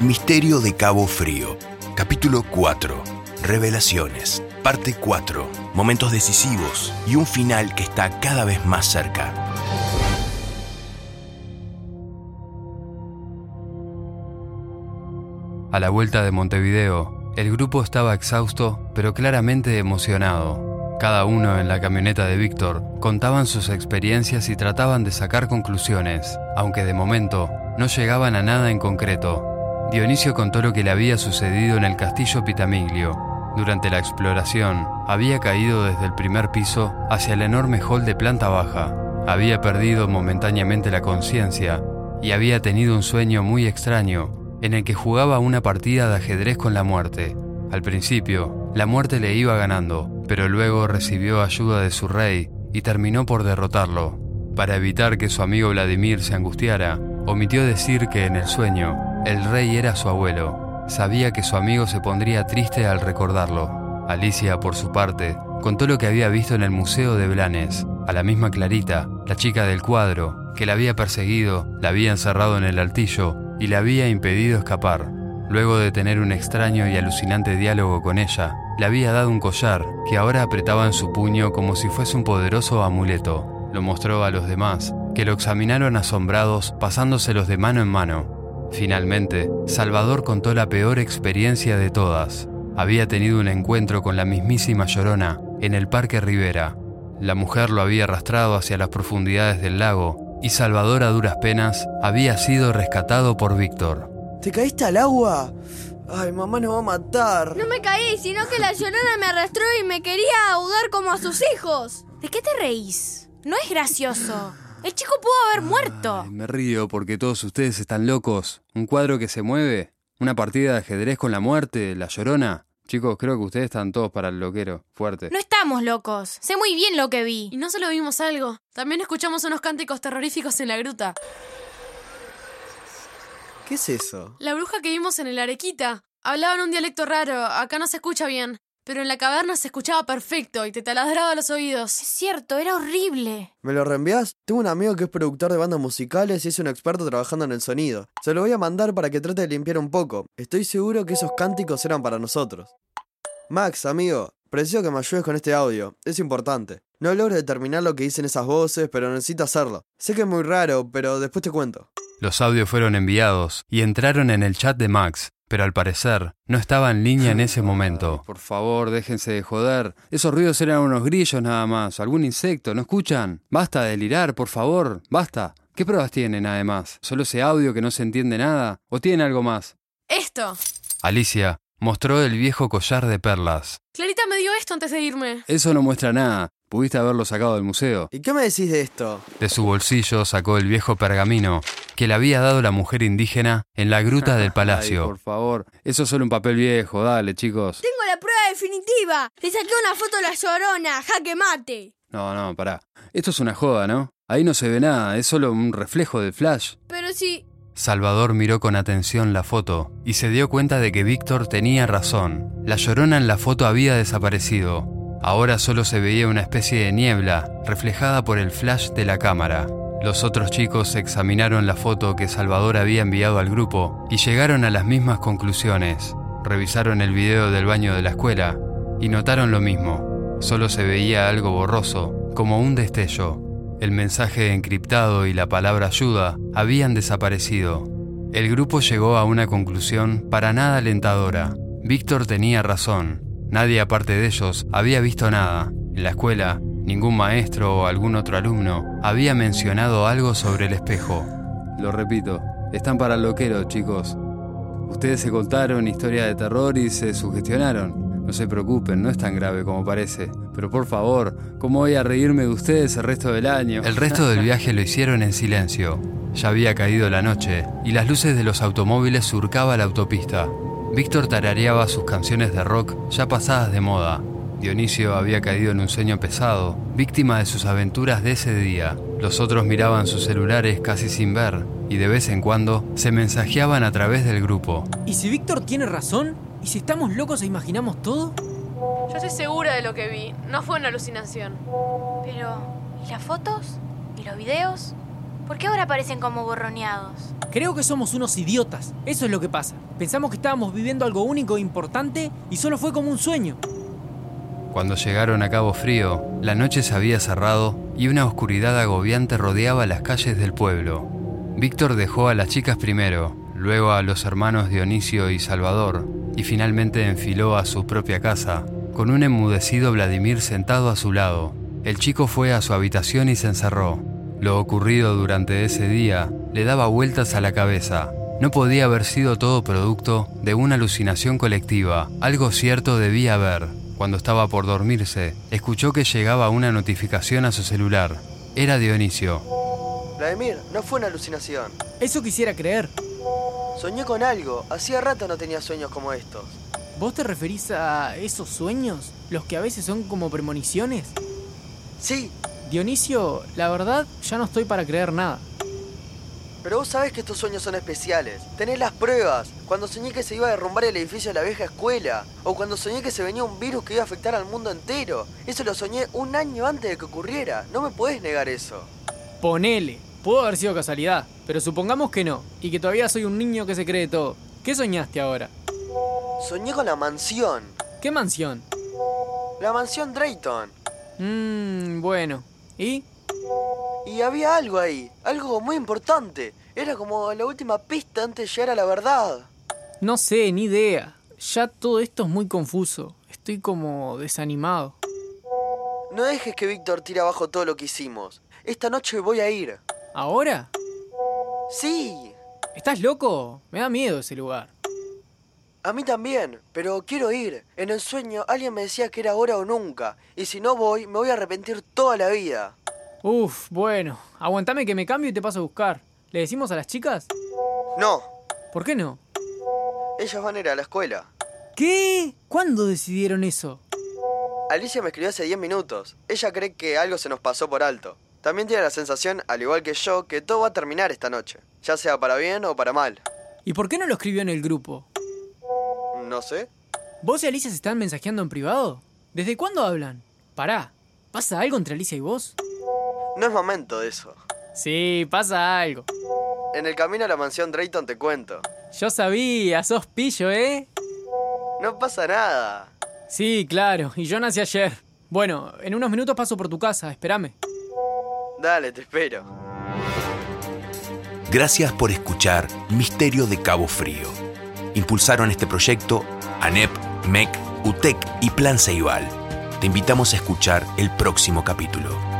Misterio de Cabo Frío, capítulo 4. Revelaciones, parte 4. Momentos decisivos y un final que está cada vez más cerca. A la vuelta de Montevideo, el grupo estaba exhausto, pero claramente emocionado. Cada uno en la camioneta de Víctor contaban sus experiencias y trataban de sacar conclusiones, aunque de momento no llegaban a nada en concreto. Dionisio contó lo que le había sucedido en el castillo Pitamiglio. Durante la exploración, había caído desde el primer piso hacia el enorme hall de planta baja. Había perdido momentáneamente la conciencia y había tenido un sueño muy extraño en el que jugaba una partida de ajedrez con la muerte. Al principio, la muerte le iba ganando, pero luego recibió ayuda de su rey y terminó por derrotarlo. Para evitar que su amigo Vladimir se angustiara, omitió decir que en el sueño el rey era su abuelo. Sabía que su amigo se pondría triste al recordarlo. Alicia, por su parte, contó lo que había visto en el Museo de Blanes, a la misma Clarita, la chica del cuadro, que la había perseguido, la había encerrado en el altillo y le había impedido escapar. Luego de tener un extraño y alucinante diálogo con ella, le había dado un collar que ahora apretaba en su puño como si fuese un poderoso amuleto. Lo mostró a los demás, que lo examinaron asombrados pasándoselos de mano en mano. Finalmente, Salvador contó la peor experiencia de todas. Había tenido un encuentro con la mismísima Llorona en el Parque Rivera. La mujer lo había arrastrado hacia las profundidades del lago y Salvador a duras penas había sido rescatado por Víctor. ¿Te caíste al agua? Ay, mamá nos va a matar. No me caí, sino que la llorona me arrastró y me quería ahogar como a sus hijos. ¿De qué te reís? No es gracioso. El chico pudo haber muerto. me río porque todos ustedes están locos. Un cuadro que se mueve, una partida de ajedrez con la muerte, la llorona. Chicos, creo que ustedes están todos para el loquero. Fuerte. No estamos locos. Sé muy bien lo que vi. Y no solo vimos algo, también escuchamos unos cánticos terroríficos en la gruta. ¿Qué es eso? La bruja que vimos en el Arequita. Hablaba en un dialecto raro, acá no se escucha bien. Pero en la caverna se escuchaba perfecto y te taladraba los oídos. Es cierto, era horrible. ¿Me lo reenvías? Tengo un amigo que es productor de bandas musicales y es un experto trabajando en el sonido. Se lo voy a mandar para que trate de limpiar un poco. Estoy seguro que esos cánticos eran para nosotros. Max, amigo, preciso que me ayudes con este audio. Es importante. No logro determinar lo que dicen esas voces, pero necesito hacerlo. Sé que es muy raro, pero después te cuento. Los audios fueron enviados y entraron en el chat de Max, pero al parecer no estaba en línea en ese momento. por favor, déjense de joder. Esos ruidos eran unos grillos nada más, algún insecto, ¿no escuchan? Basta de delirar, por favor, basta. ¿Qué pruebas tienen además? ¿Solo ese audio que no se entiende nada? ¿O tienen algo más? Esto. Alicia mostró el viejo collar de perlas. Clarita me dio esto antes de irme. Eso no muestra nada. Pudiste haberlo sacado del museo. ¿Y qué me decís de esto? De su bolsillo sacó el viejo pergamino que le había dado la mujer indígena en la gruta del palacio. Ay, por favor, eso es solo un papel viejo, dale, chicos. Tengo la prueba definitiva. Le saqué una foto a la llorona, jaque mate. No, no, pará. Esto es una joda, ¿no? Ahí no se ve nada, es solo un reflejo del flash. Pero si... Salvador miró con atención la foto y se dio cuenta de que Víctor tenía razón. La llorona en la foto había desaparecido. Ahora solo se veía una especie de niebla reflejada por el flash de la cámara. Los otros chicos examinaron la foto que Salvador había enviado al grupo y llegaron a las mismas conclusiones. Revisaron el video del baño de la escuela y notaron lo mismo. Solo se veía algo borroso, como un destello. El mensaje encriptado y la palabra ayuda habían desaparecido. El grupo llegó a una conclusión para nada alentadora. Víctor tenía razón. Nadie aparte de ellos había visto nada. En la escuela, ningún maestro o algún otro alumno había mencionado algo sobre el espejo. Lo repito, están para el loquero, chicos. Ustedes se contaron historia de terror y se sugestionaron. No se preocupen, no es tan grave como parece. Pero por favor, ¿cómo voy a reírme de ustedes el resto del año? El resto del viaje lo hicieron en silencio. Ya había caído la noche y las luces de los automóviles surcaban la autopista. Víctor tarareaba sus canciones de rock ya pasadas de moda. Dionisio había caído en un sueño pesado, víctima de sus aventuras de ese día. Los otros miraban sus celulares casi sin ver y de vez en cuando se mensajeaban a través del grupo. ¿Y si Víctor tiene razón? ¿Y si estamos locos e imaginamos todo? Yo estoy segura de lo que vi. No fue una alucinación. Pero, ¿y las fotos? ¿Y los videos? ¿Por qué ahora parecen como borroneados? Creo que somos unos idiotas. Eso es lo que pasa. Pensamos que estábamos viviendo algo único e importante y solo fue como un sueño. Cuando llegaron a Cabo Frío, la noche se había cerrado y una oscuridad agobiante rodeaba las calles del pueblo. Víctor dejó a las chicas primero, luego a los hermanos Dionisio y Salvador, y finalmente enfiló a su propia casa, con un enmudecido Vladimir sentado a su lado. El chico fue a su habitación y se encerró. Lo ocurrido durante ese día le daba vueltas a la cabeza. No podía haber sido todo producto de una alucinación colectiva. Algo cierto debía haber. Cuando estaba por dormirse, escuchó que llegaba una notificación a su celular. Era Dionisio. Vladimir, no fue una alucinación. Eso quisiera creer. Soñé con algo. Hacía rato no tenía sueños como estos. ¿Vos te referís a esos sueños? ¿Los que a veces son como premoniciones? Sí, Dionisio, la verdad, ya no estoy para creer nada. Pero vos sabés que estos sueños son especiales. Tenés las pruebas. Cuando soñé que se iba a derrumbar el edificio de la vieja escuela. O cuando soñé que se venía un virus que iba a afectar al mundo entero. Eso lo soñé un año antes de que ocurriera. No me podés negar eso. Ponele. Pudo haber sido casualidad, pero supongamos que no, y que todavía soy un niño que se cree todo. ¿Qué soñaste ahora? Soñé con la mansión. ¿Qué mansión? La mansión Drayton. Mmm, bueno. ¿Y? Y había algo ahí, algo muy importante. Era como la última pista antes de llegar a la verdad. No sé, ni idea. Ya todo esto es muy confuso. Estoy como desanimado. No dejes que Víctor tire abajo todo lo que hicimos. Esta noche voy a ir. ¿Ahora? Sí, ¿Estás loco? Me da miedo ese lugar. a mí también, pero quiero ir. En el sueño alguien me decía que era ahora o nunca. Y si no voy, me voy a arrepentir toda la vida. Uf, bueno. Aguantame que me cambio y te paso a buscar. ¿Le decimos a las chicas? No, ¿Por qué no? ellas van a ir a la escuela. ¿Qué? ¿Cuándo decidieron eso? Alicia me escribió hace 10 minutos. Ella cree que algo se nos pasó por alto. También tiene la sensación, al igual que yo, que todo va a terminar esta noche. Ya sea para bien o para mal. ¿Y por qué no lo escribió en el grupo? No sé. ¿Vos y Alicia se están mensajeando en privado? ¿Desde cuándo hablan? Pará. ¿Pasa algo entre Alicia y vos? No es momento de eso. Sí, pasa algo. En el camino a la mansión Drayton te cuento. Yo sabía, sos pillo, ¿eh? No pasa nada. Sí, claro, y yo nací ayer. Bueno, en unos minutos paso por tu casa, espérame. Dale, te espero. Gracias por escuchar Misterio de Cabo Frío. Impulsaron este proyecto ANEP, MEC, UTEC y Plan Ceibal. Te invitamos a escuchar el próximo capítulo.